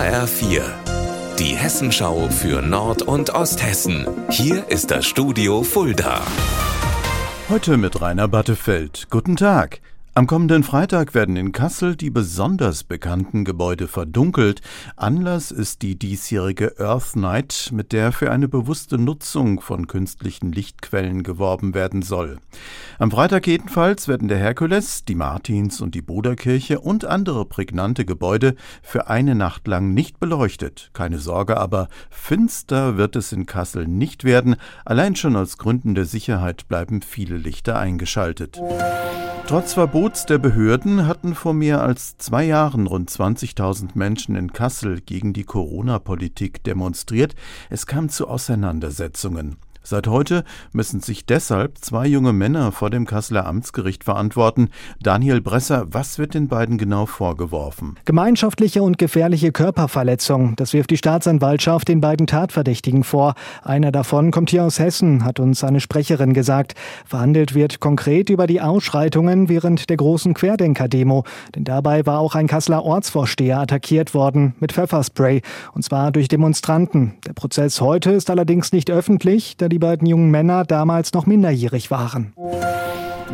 HR4, die Hessenschau für Nord- und Osthessen. Hier ist das Studio Fulda. Heute mit Rainer Battefeld. Guten Tag. Am kommenden Freitag werden in Kassel die besonders bekannten Gebäude verdunkelt. Anlass ist die diesjährige Earth Night, mit der für eine bewusste Nutzung von künstlichen Lichtquellen geworben werden soll. Am Freitag jedenfalls werden der Herkules, die Martins und die Bruderkirche und andere prägnante Gebäude für eine Nacht lang nicht beleuchtet. Keine Sorge aber, finster wird es in Kassel nicht werden. Allein schon aus Gründen der Sicherheit bleiben viele Lichter eingeschaltet. Trotz Verbots der Behörden hatten vor mehr als zwei Jahren rund 20.000 Menschen in Kassel gegen die Corona-Politik demonstriert. Es kam zu Auseinandersetzungen. Seit heute müssen sich deshalb zwei junge Männer vor dem Kasseler Amtsgericht verantworten. Daniel Bresser, was wird den beiden genau vorgeworfen? Gemeinschaftliche und gefährliche Körperverletzung. Das wirft die Staatsanwaltschaft den beiden Tatverdächtigen vor. Einer davon kommt hier aus Hessen, hat uns eine Sprecherin gesagt. Verhandelt wird konkret über die Ausschreitungen während der großen Querdenker-Demo. Denn dabei war auch ein Kasseler Ortsvorsteher attackiert worden mit Pfefferspray. Und zwar durch Demonstranten. Der Prozess heute ist allerdings nicht öffentlich, da die beiden jungen Männer damals noch minderjährig waren.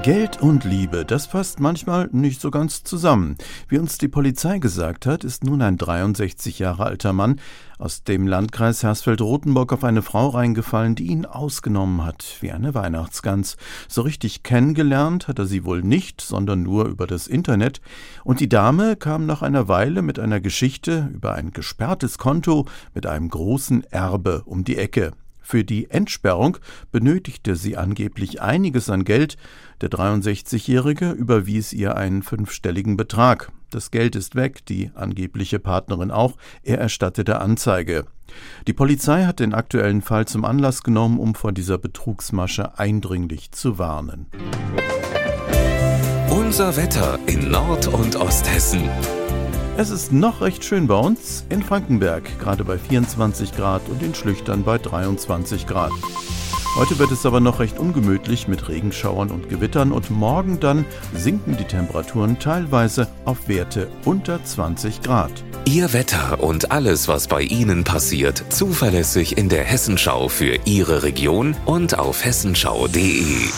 Geld und Liebe, das passt manchmal nicht so ganz zusammen. Wie uns die Polizei gesagt hat, ist nun ein 63 Jahre alter Mann aus dem Landkreis Hersfeld-Rotenburg auf eine Frau reingefallen, die ihn ausgenommen hat, wie eine Weihnachtsgans. So richtig kennengelernt hat er sie wohl nicht, sondern nur über das Internet. Und die Dame kam nach einer Weile mit einer Geschichte über ein gesperrtes Konto mit einem großen Erbe um die Ecke. Für die Entsperrung benötigte sie angeblich einiges an Geld. Der 63-Jährige überwies ihr einen fünfstelligen Betrag. Das Geld ist weg, die angebliche Partnerin auch. Er erstattete Anzeige. Die Polizei hat den aktuellen Fall zum Anlass genommen, um vor dieser Betrugsmasche eindringlich zu warnen. Unser Wetter in Nord- und Osthessen. Es ist noch recht schön bei uns in Frankenberg, gerade bei 24 Grad und in Schlüchtern bei 23 Grad. Heute wird es aber noch recht ungemütlich mit Regenschauern und Gewittern und morgen dann sinken die Temperaturen teilweise auf Werte unter 20 Grad. Ihr Wetter und alles, was bei Ihnen passiert, zuverlässig in der Hessenschau für Ihre Region und auf hessenschau.de.